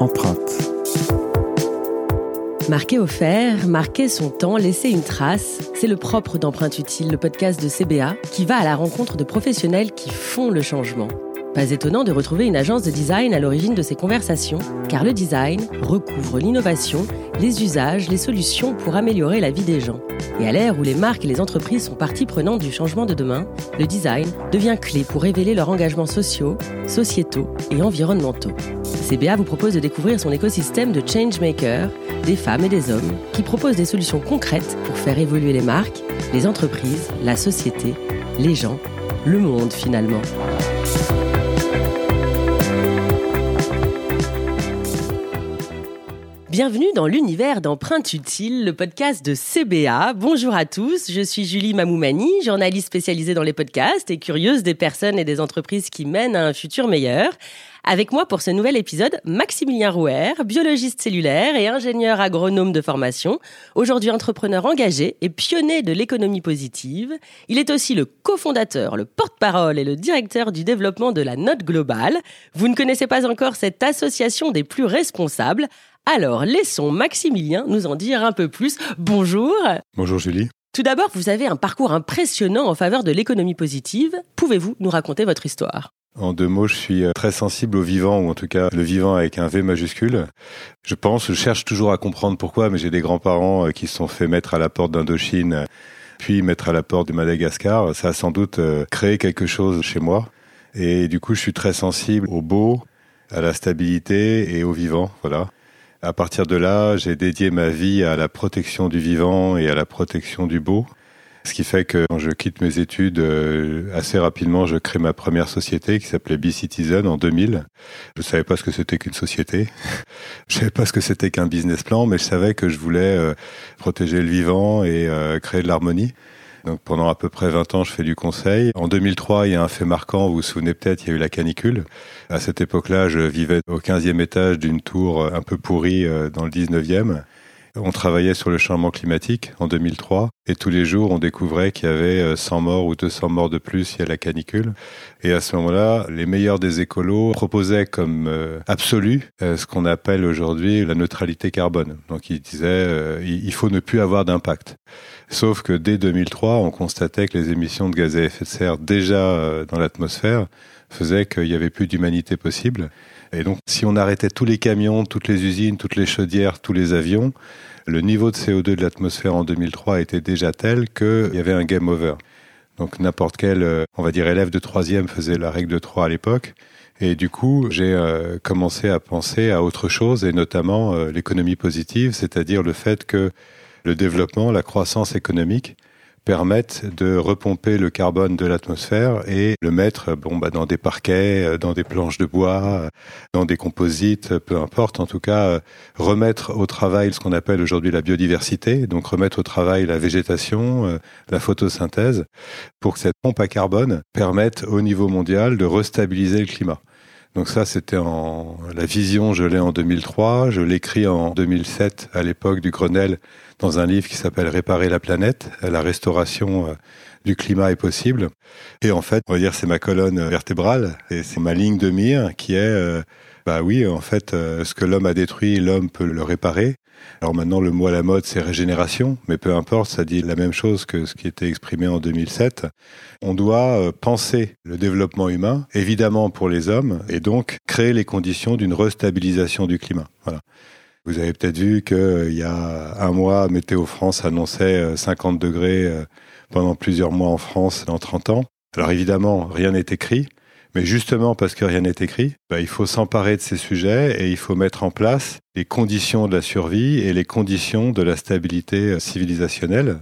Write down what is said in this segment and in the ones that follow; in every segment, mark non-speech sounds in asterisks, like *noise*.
Empreinte. Marquer au fer, marquer son temps, laisser une trace, c'est le propre d'Empreinte Utile, le podcast de CBA, qui va à la rencontre de professionnels qui font le changement. Pas étonnant de retrouver une agence de design à l'origine de ces conversations, car le design recouvre l'innovation, les usages, les solutions pour améliorer la vie des gens. Et à l'ère où les marques et les entreprises sont partie prenante du changement de demain, le design devient clé pour révéler leurs engagements sociaux, sociétaux et environnementaux. CBA vous propose de découvrir son écosystème de changemakers, des femmes et des hommes, qui proposent des solutions concrètes pour faire évoluer les marques, les entreprises, la société, les gens, le monde finalement. Bienvenue dans l'univers d'Empreinte Utile, le podcast de CBA. Bonjour à tous, je suis Julie Mamoumani, journaliste spécialisée dans les podcasts et curieuse des personnes et des entreprises qui mènent à un futur meilleur. Avec moi pour ce nouvel épisode, Maximilien Rouer, biologiste cellulaire et ingénieur agronome de formation, aujourd'hui entrepreneur engagé et pionnier de l'économie positive. Il est aussi le cofondateur, le porte-parole et le directeur du développement de la Note Globale. Vous ne connaissez pas encore cette association des plus responsables alors, laissons Maximilien nous en dire un peu plus. Bonjour. Bonjour Julie. Tout d'abord, vous avez un parcours impressionnant en faveur de l'économie positive. Pouvez-vous nous raconter votre histoire? En deux mots, je suis euh, très sensible au vivant, ou en tout cas le vivant avec un V majuscule. Je pense, je cherche toujours à comprendre pourquoi, mais j'ai des grands-parents euh, qui se sont fait mettre à la porte d'Indochine, puis mettre à la porte de Madagascar. Ça a sans doute euh, créé quelque chose chez moi. Et du coup, je suis très sensible au beau, à la stabilité et au vivant. Voilà. À partir de là, j'ai dédié ma vie à la protection du vivant et à la protection du beau. Ce qui fait que quand je quitte mes études, euh, assez rapidement, je crée ma première société qui s'appelait B-Citizen en 2000. Je savais pas ce que c'était qu'une société. *laughs* je savais pas ce que c'était qu'un business plan, mais je savais que je voulais euh, protéger le vivant et euh, créer de l'harmonie. Donc pendant à peu près 20 ans, je fais du conseil. En 2003, il y a un fait marquant, vous vous souvenez peut-être, il y a eu la canicule. À cette époque-là, je vivais au 15e étage d'une tour un peu pourrie euh, dans le 19e. On travaillait sur le changement climatique en 2003 et tous les jours on découvrait qu'il y avait 100 euh, morts ou 200 morts de plus il y a la canicule. Et à ce moment-là, les meilleurs des écolos proposaient comme euh, absolu ce qu'on appelle aujourd'hui la neutralité carbone. Donc ils disaient il faut ne plus avoir d'impact. Sauf que dès 2003, on constatait que les émissions de gaz à effet de serre déjà euh, dans l'atmosphère faisaient qu'il n'y avait plus d'humanité possible. Et donc, si on arrêtait tous les camions, toutes les usines, toutes les chaudières, tous les avions, le niveau de CO2 de l'atmosphère en 2003 était déjà tel qu'il y avait un game over. Donc n'importe quel, euh, on va dire, élève de troisième faisait la règle de trois à l'époque. Et du coup, j'ai euh, commencé à penser à autre chose, et notamment l'économie positive, c'est-à-dire le fait que le développement, la croissance économique permettent de repomper le carbone de l'atmosphère et le mettre bon, bah, dans des parquets, euh, dans des planches de bois, euh, dans des composites, peu importe. En tout cas, euh, remettre au travail ce qu'on appelle aujourd'hui la biodiversité, donc remettre au travail la végétation, la photosynthèse, pour que cette pompe à carbone permette au niveau mondial de restabiliser le climat. Donc ça, c'était en la vision, je l'ai en 2003, je l'écris en 2007 à l'époque du Grenelle dans un livre qui s'appelle Réparer la planète, la restauration euh, du climat est possible. Et en fait, on va dire c'est ma colonne vertébrale et c'est ma ligne de mire qui est euh, bah oui, en fait, euh, ce que l'homme a détruit, l'homme peut le réparer. Alors maintenant, le mot à la mode, c'est régénération, mais peu importe, ça dit la même chose que ce qui était exprimé en 2007. On doit penser le développement humain, évidemment pour les hommes, et donc créer les conditions d'une restabilisation du climat. Vous avez peut-être vu qu'il euh, y a un mois, Météo France annonçait 50 euh, degrés euh, pendant plusieurs mois en France dans 30 ans. Alors évidemment, rien n'est écrit, mais justement parce que rien n'est écrit, bah, il faut s'emparer de ces sujets et il faut mettre en place les conditions de la survie et les conditions de la stabilité euh, civilisationnelle.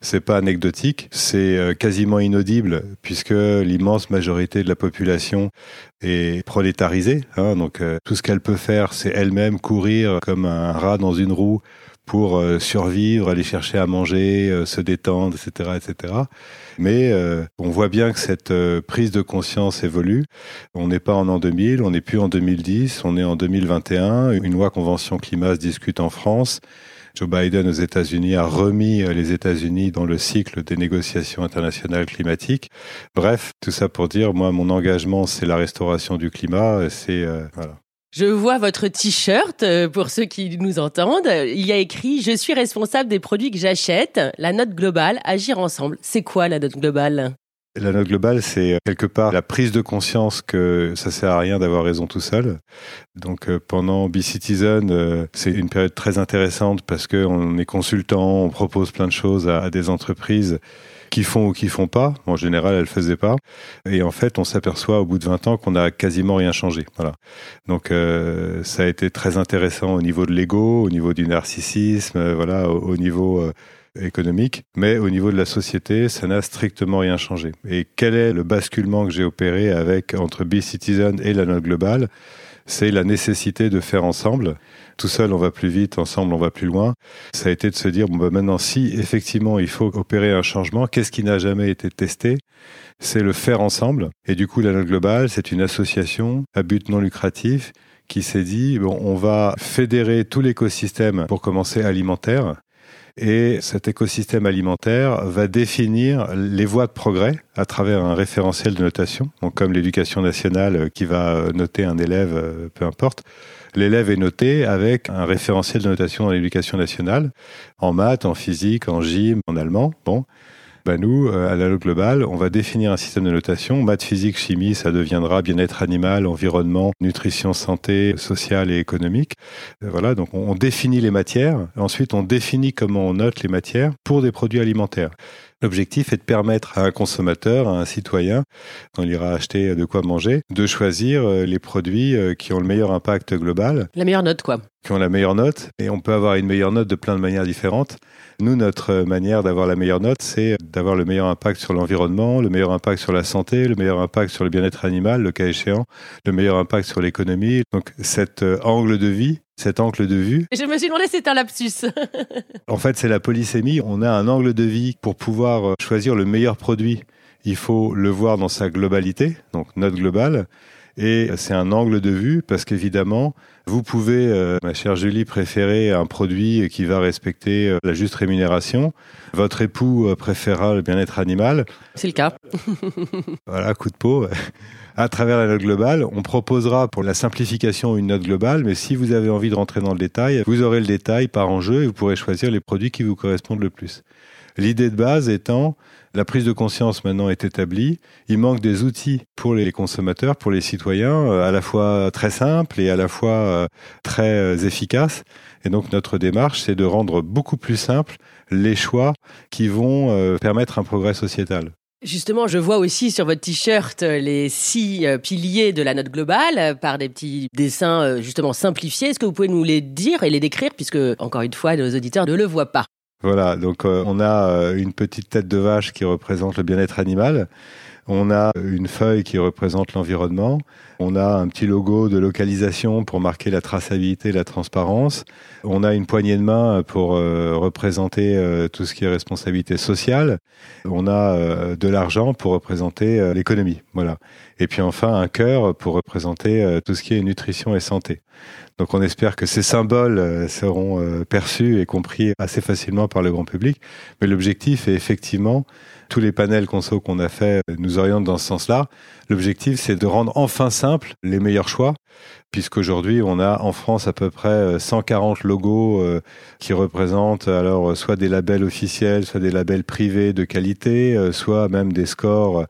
C'est pas anecdotique, c'est euh, quasiment inaudible puisque l'immense majorité de la population est prolétarisée. Hein, donc euh, tout ce qu'elle peut faire, c'est elle-même courir comme un rat dans une roue pour euh, survivre, aller chercher à manger, euh, se détendre, etc., etc. Mais euh, on voit bien que cette prise de conscience évolue. On n'est pas en an 2000, on n'est plus en 2010, on est en 2021. Une loi convention climat se discute en France. Joe Biden aux États-Unis a remis les États-Unis dans le cycle des négociations internationales climatiques. Bref, tout ça pour dire, moi, mon engagement, c'est la restauration du climat. C'est voilà. Je vois votre t-shirt euh, pour ceux qui nous entendent. Il y a écrit Je suis responsable des produits que j'achète. La note globale, agir ensemble. C'est quoi la note globale? La note globale, c'est quelque part la prise de conscience que ça sert à rien d'avoir raison tout seul. Donc euh, pendant Be Citizen, euh, c'est une période très intéressante parce qu'on est consultant, on propose plein de choses à des entreprises qui font ou qui font pas. En général, elles faisaient pas. Et en fait, on s'aperçoit au bout de 20 ans qu'on a quasiment rien changé. Voilà. Donc, euh, ça a été très intéressant au niveau de l'ego, au niveau du narcissisme, euh, voilà, au, niveau euh, économique, mais au niveau de la société, ça n'a strictement rien changé. Et quel est le basculement que j'ai opéré avec entre Be Citizen et la note globale? C'est la nécessité de faire ensemble. Tout seul, on va plus vite, ensemble, on va plus loin. Ça a été de se dire, bon, bah maintenant, si effectivement il faut opérer un changement, qu'est-ce qui n'a jamais été testé? C'est le faire ensemble. Et du coup, la note globale, c'est une association à but non lucratif qui s'est dit, bon, on va fédérer tout l'écosystème, pour commencer alimentaire, et cet écosystème alimentaire va définir les voies de progrès à travers un référentiel de notation, donc comme l'éducation nationale euh, qui va euh, noter un élève, euh, peu importe. L'élève est noté avec un référentiel de notation dans l'éducation nationale, en maths, en physique, en gym, en allemand. Bon, bah nous, euh, à l'Allo Global, on va définir un système de notation. Maths, physique, chimie, ça deviendra bien-être animal, environnement, nutrition, santé, sociale et économique. Euh, voilà, donc on définit les matières. Ensuite, on définit comment on note les matières pour des produits alimentaires. L'objectif est de permettre à un consommateur, à un citoyen, quand il ira acheter de quoi manger, de choisir euh, les produits qui ont le meilleur impact global. La meilleure note, quoi. Qui ont la meilleure note. Et on peut avoir une meilleure note de plein de manières différentes. Nous, notre manière d'avoir la meilleure note, c'est d'avoir le meilleur impact sur l'environnement, le meilleur impact sur la santé, le meilleur impact sur le bien-être animal, le cas échéant, le meilleur impact sur l'économie. Donc cet euh, angle de vie, cet angle de vue. Je me suis demandé si c'était un lapsus. *laughs* en fait, c'est la polysémie. On a un angle de vie pour pouvoir euh, choisir le meilleur produit. Il faut le voir dans sa globalité, donc note globale. Et c'est un angle de vue parce qu'évidemment, vous pouvez, euh, ma chère Julie, préférer un produit qui va respecter euh, la juste rémunération. Votre époux euh, préférera le bien-être animal. C'est le cas. voilà, coup de peau. *laughs* À travers la note globale, on proposera pour la simplification une note globale, mais si vous avez envie de rentrer dans le détail, vous aurez le détail par enjeu et vous pourrez choisir les produits qui vous correspondent le plus. L'idée de base étant la prise de conscience maintenant est établie. Il manque des outils pour les consommateurs, pour les citoyens, euh, à la fois très simples et à la fois euh, très euh, efficaces. Et donc notre démarche, c'est de rendre beaucoup plus simples les choix qui vont permettre un progrès sociétal. Justement, je vois aussi sur votre t-shirt les six piliers de la note globale par des petits dessins justement simplifiés. Est-ce que vous pouvez nous les dire et les décrire puisque, encore une fois, nos auditeurs ne le voient pas? Voilà, donc euh, on a euh, une petite tête de vache qui représente le bien-être animal. On a une feuille qui représente l'environnement. On a un petit logo de localisation pour marquer la traçabilité et la transparence. On a une poignée de main pour euh, représenter tout ce qui est responsabilité sociale. On a de l'argent pour représenter l'économie. Voilà. Et puis enfin un cœur pour représenter tout ce qui est nutrition et santé. Donc on espère que ces symboles euh, seront euh, perçus et compris assez facilement par le grand public. Mais l'objectif est effectivement, tous les panels conso qu'on a fait nous orientent dans ce sens-là. L'objectif, c'est de rendre enfin simple les meilleurs choix, puisqu'aujourd'hui, on a en France à peu près 140 euh, logos qui représentent alors soit des labels officiels, soit des labels privés de qualité, soit même des scores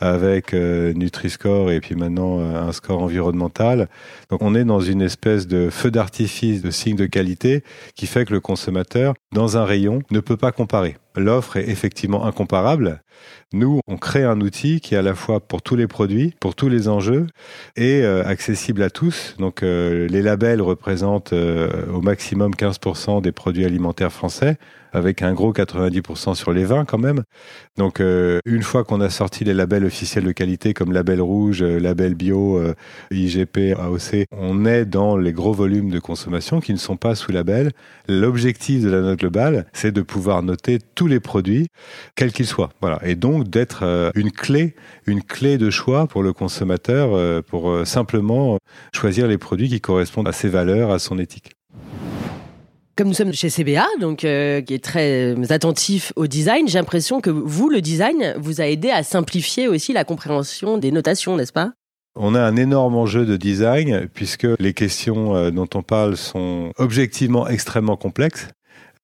avec euh, Nutri-Score et puis maintenant euh, un score environnemental. Donc on est dans une espèce de feu d'artifice de signe de qualité qui fait que le consommateur, dans un rayon, ne peut pas comparer. L'offre est effectivement incomparable. Nous, on crée un outil qui est à la fois pour tous les produits, pour tous les enjeux et euh, accessible à tous. Donc les labels représentent au maximum 15% des produits alimentaires français avec un gros 90% sur les vins quand même. Donc euh, une fois qu'on a sorti les labels officiels de qualité comme label rouge, euh, label bio, euh, IGP, AOC, on est dans les gros volumes de consommation qui ne sont pas sous label. L'objectif de la note globale, c'est de pouvoir noter tous les produits, quels qu'ils soient. Voilà. Et donc d'être une clé, une clé de choix pour le consommateur pour simplement choisir les produits qui correspondent à ses valeurs, à son éthique. Comme nous sommes chez CBA, donc euh, qui est très attentif au design, j'ai l'impression que vous, le design, vous a aidé à simplifier aussi la compréhension des notations, n'est-ce pas? On a un énorme enjeu de design puisque les questions euh, dont on parle sont objectivement extrêmement complexes.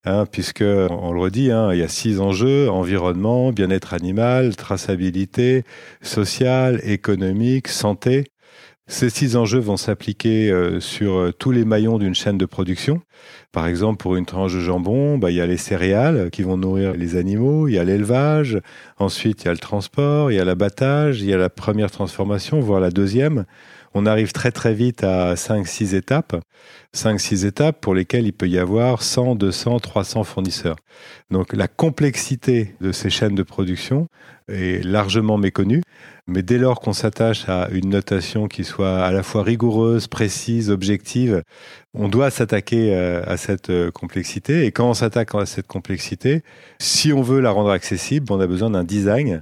Hein, puisque on le redit, hein, il y a six enjeux environnement, bien-être animal, traçabilité, social, économique, santé. Ces six enjeux vont s'appliquer euh, sur euh, tous les maillons d'une chaîne de production. Par exemple, pour une tranche de jambon, bah, il y a les céréales qui vont nourrir les animaux, il y a l'élevage, ensuite il y a le transport, il y a l'abattage, il y a la première transformation, voire la deuxième. On arrive très très vite à 5-6 étapes. 5-6 étapes pour lesquelles il peut y avoir 100, 200, 300 fournisseurs. Donc la complexité de ces chaînes de production est largement méconnue. Mais dès lors qu'on s'attache à une notation qui soit à la fois rigoureuse, précise, objective, on doit s'attaquer euh, à cette euh, complexité. Et quand on s'attaque à cette complexité, si on veut la rendre accessible, on a besoin d'un design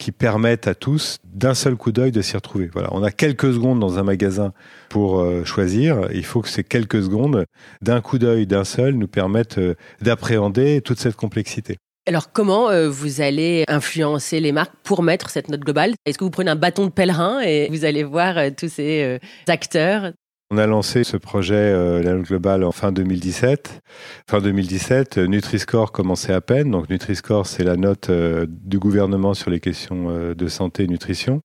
qui permette à tous d'un seul coup d'œil de s'y retrouver. Voilà, on a quelques secondes dans un magasin pour euh, choisir. Il faut que ces quelques secondes d'un coup d'œil d'un seul nous permettent d'appréhender toute cette complexité. Alors comment euh, vous allez influencer les marques pour mettre cette note globale? Est-ce que vous prenez un bâton de pèlerin et vous allez voir euh, tous ces euh, acteurs? On a lancé ce projet, la note globale, en fin 2017. Fin 2017, Nutri-Score commençait à peine. Donc Nutri-Score, c'est la note du gouvernement sur les questions de santé et nutrition.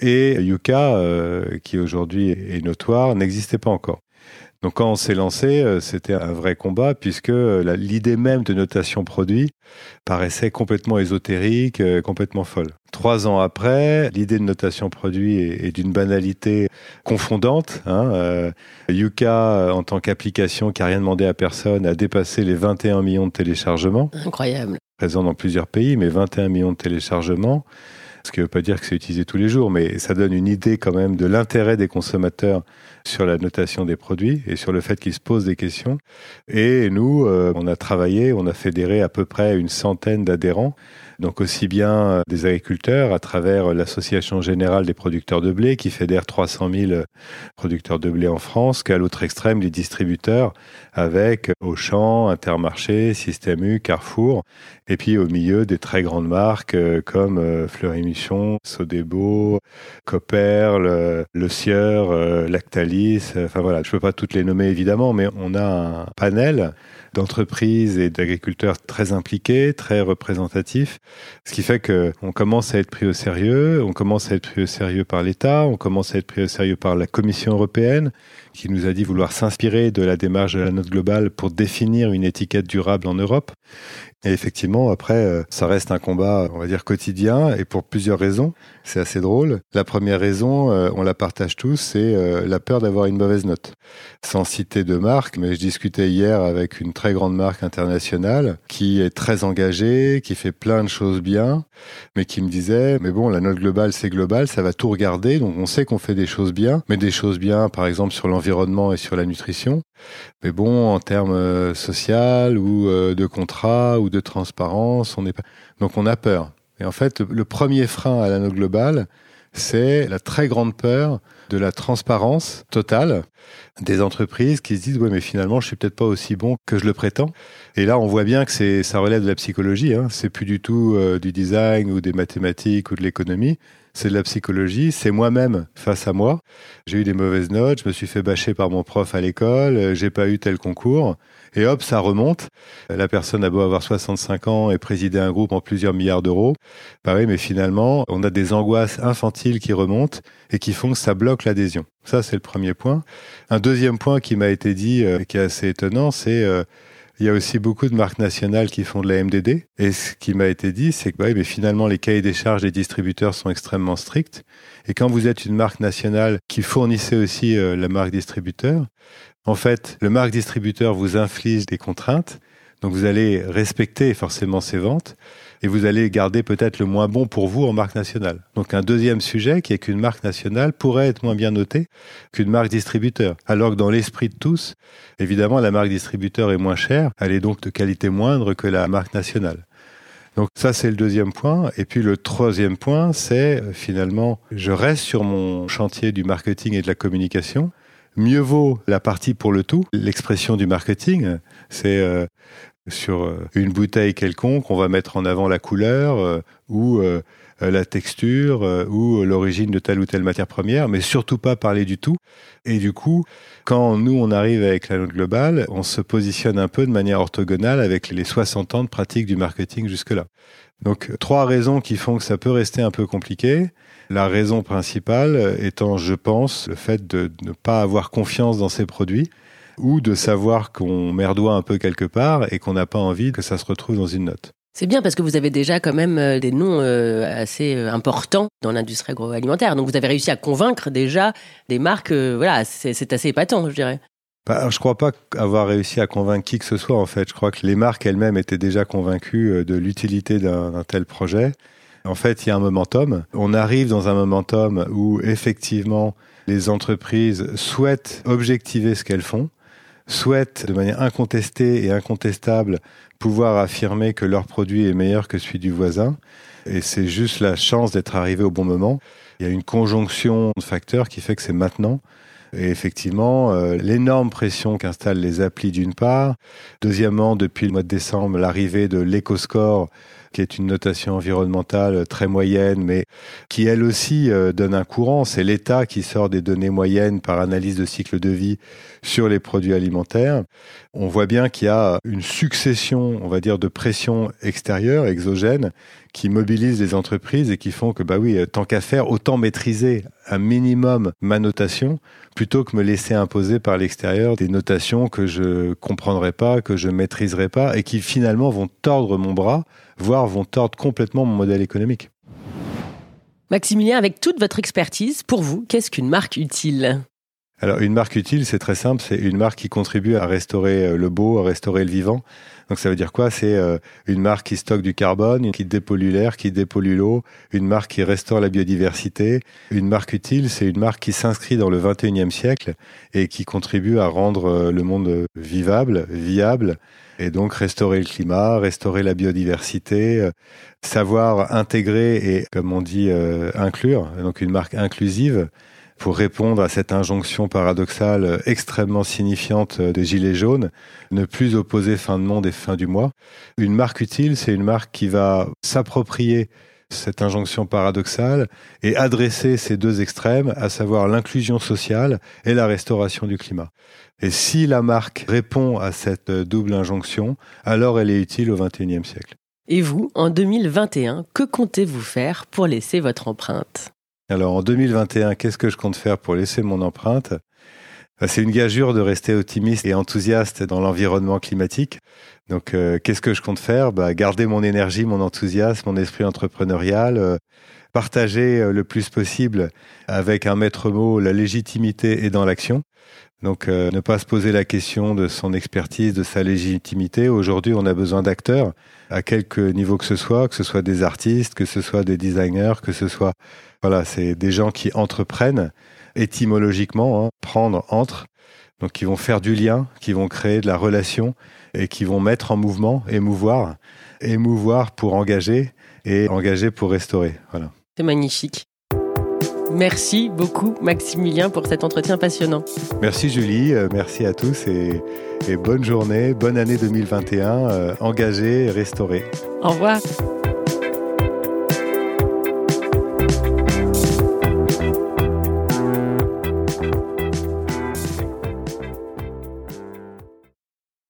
Et Yuka, qui aujourd'hui est notoire, n'existait pas encore. Donc quand on s'est lancé, euh, c'était un vrai combat puisque euh, l'idée même de notation produit paraissait complètement ésotérique, euh, complètement folle. Trois ans après, l'idée de notation produit est, d'une banalité confondante. Hein. Yuka, en tant qu'application qui n'a rien demandé à personne, a dépassé les 21 millions de téléchargements. Incroyable. Présent dans plusieurs pays, mais 21 millions de téléchargements. Ce qui ne veut pas dire que c'est utilisé tous les jours, mais ça donne une idée quand même de l'intérêt des consommateurs sur la notation des produits et sur le fait qu'ils se posent des questions. Et nous, euh, on a travaillé, on a fédéré à peu près une centaine d'adhérents donc aussi bien euh, des agriculteurs à travers l'Association générale des producteurs de blé qui fédère 300 000 producteurs de blé en France, qu'à l'autre extrême les distributeurs avec Auchan, Intermarché, Système U, Carrefour, et puis au milieu des très grandes marques euh, comme euh, Fleury Michon, Sodebo, Copper, Le Sieur, Lactalis, enfin voilà, je ne peux pas toutes les nommer évidemment, mais on a un panel d'entreprises et d'agriculteurs très impliqués, très représentatifs, ce qui fait qu'on commence à être pris au sérieux, on commence à être pris au sérieux par l'État, on commence à être pris au sérieux par la Commission européenne, qui nous a dit vouloir s'inspirer de la démarche de la note globale pour définir une étiquette durable en Europe. Et effectivement, après, euh, ça reste un combat, on va dire, quotidien, et pour plusieurs raisons. C'est assez drôle. La première raison, euh, on la partage tous, c'est euh, la peur d'avoir une mauvaise note. Sans citer de marque, mais je discutais hier avec une très grande marque internationale qui est très engagée, qui fait plein de choses bien, mais qui me disait, mais bon, la note globale, c'est global, ça va tout regarder, donc on sait qu'on fait des choses bien, mais des choses bien, par exemple, sur l'environnement et sur la nutrition. Mais bon, en termes social ou de contrat ou de transparence, on est pas... donc on a peur. Et en fait, le premier frein à l'anneau global, c'est la très grande peur de la transparence totale des entreprises qui se disent ouais mais finalement je suis peut-être pas aussi bon que je le prétends et là on voit bien que c'est ça relève de la psychologie hein. c'est plus du tout euh, du design ou des mathématiques ou de l'économie c'est de la psychologie, c'est moi-même face à moi. J'ai eu des mauvaises notes, je me suis fait bâcher par mon prof à l'école, euh, j'ai pas eu tel concours, et hop, ça remonte. La personne a beau avoir 65 ans et présider un groupe en plusieurs milliards d'euros. Bah oui, mais finalement, on a des angoisses infantiles qui remontent et qui font que ça bloque l'adhésion. Ça, c'est le premier point. Un deuxième point qui m'a été dit, euh, qui est assez étonnant, c'est euh, il y a aussi beaucoup de marques nationales qui font de la MDD. Et ce qui m'a été dit, c'est que bah mais finalement, les cahiers des charges des distributeurs sont extrêmement stricts. Et quand vous êtes une marque nationale qui fournissait aussi euh, la marque distributeur, en fait, le marque distributeur vous inflige des contraintes. Donc vous allez respecter forcément ces ventes et vous allez garder peut-être le moins bon pour vous en marque nationale. Donc un deuxième sujet qui est qu'une marque nationale pourrait être moins bien notée qu'une marque distributeur. Alors que dans l'esprit de tous, évidemment, la marque distributeur est moins chère, elle est donc de qualité moindre que la marque nationale. Donc ça, c'est le deuxième point. Et puis le troisième point, c'est euh, finalement, je reste sur mon chantier du marketing et de la communication. Mieux vaut la partie pour le tout. L'expression du marketing, c'est euh, sur euh, une bouteille quelconque, on va mettre en avant la couleur euh, ou euh, la texture ou l'origine de telle ou telle matière première, mais surtout pas parler du tout. Et du coup, quand nous, on arrive avec la note globale, on se positionne un peu de manière orthogonale avec les 60 ans de pratique du marketing jusque-là. Donc, trois raisons qui font que ça peut rester un peu compliqué. La raison principale étant, je pense, le fait de ne pas avoir confiance dans ces produits ou de savoir qu'on merdoit un peu quelque part et qu'on n'a pas envie que ça se retrouve dans une note. C'est bien parce que vous avez déjà quand même euh, des noms euh, assez euh, importants dans l'industrie agroalimentaire. Donc vous avez réussi à convaincre déjà des marques. Voilà, c'est assez épatant, je dirais. Bah, je ne crois pas avoir réussi à convaincre qui que ce soit en fait. Je crois que les marques elles-mêmes étaient déjà convaincues de l'utilité d'un tel projet. En fait, il y a un momentum. On arrive dans un momentum où effectivement les entreprises souhaitent objectiver ce qu'elles font souhaitent de manière incontestée et incontestable pouvoir affirmer que leur produit est meilleur que celui du voisin. Et c'est juste la chance d'être arrivé au bon moment. Il y a une conjonction de facteurs qui fait que c'est maintenant. Et effectivement, euh, l'énorme pression qu'installent les applis d'une part. Deuxièmement, depuis le mois de décembre, l'arrivée de l'EcoScore qui est une notation environnementale très moyenne, mais qui elle aussi euh, donne un courant. C'est l'État qui sort des données moyennes par analyse de cycle de vie sur les produits alimentaires. On voit bien qu'il y a une succession, on va dire, de pressions extérieures, exogènes, qui mobilisent les entreprises et qui font que, bah oui, tant qu'à faire, autant maîtriser un minimum ma notation plutôt que me laisser imposer par l'extérieur des notations que je comprendrai pas, que je maîtriserai pas et qui finalement vont tordre mon bras, voire vont tordre complètement mon modèle économique. Maximilien, avec toute votre expertise, pour vous, qu'est-ce qu'une marque utile? Alors une marque utile, c'est très simple, c'est une marque qui contribue à restaurer euh, le beau, à restaurer le vivant. Donc ça veut dire quoi? C'est euh, une marque qui stocke du carbone, qui dépollue l'air, qui dépollue l'eau, une marque qui restaure la biodiversité. Une marque utile, c'est une marque qui s'inscrit dans le 21e siècle et qui contribue à rendre euh, le monde vivable, viable, et donc restaurer le climat, restaurer la biodiversité, savoir intégrer et, comme on dit, inclure, donc une marque inclusive pour répondre à cette injonction paradoxale extrêmement signifiante des Gilets jaunes, ne plus opposer fin de monde et fin du mois. Une marque utile, c'est une marque qui va s'approprier cette injonction paradoxale et adresser ces deux extrêmes, à savoir l'inclusion sociale et la restauration du climat. Et si la marque répond à cette double injonction, alors elle est utile au XXIe siècle. Et vous, en 2021, que comptez-vous faire pour laisser votre empreinte? Alors en 2021, qu'est-ce que je compte faire pour laisser mon empreinte? Bah, C'est une gageure de rester optimiste et enthousiaste dans l'environnement climatique. Donc euh, qu'est-ce que je compte faire? Bah, Garder mon énergie, mon enthousiasme, mon esprit entrepreneurial, euh, partager euh, le plus possible avec un maître mot la légitimité et dans l'action. Donc ne pas se poser la question de son expertise, de sa légitimité. Aujourd'hui, on a besoin d'acteurs à quelque niveau que ce soit, que ce soit des artistes, que ce soit des designers, que ce soit voilà, c'est des gens qui entreprennent étymologiquement, hein, prendre entre, donc qui vont faire du lien, qui vont créer de la relation et qui vont mettre en mouvement, émouvoir, émouvoir pour engager et engager pour restaurer. Voilà. C'est magnifique. Merci beaucoup Maximilien pour cet entretien passionnant. Merci Julie, euh, merci à tous et, bonne journée, bonne année 2021, engagé, restauré. Au revoir.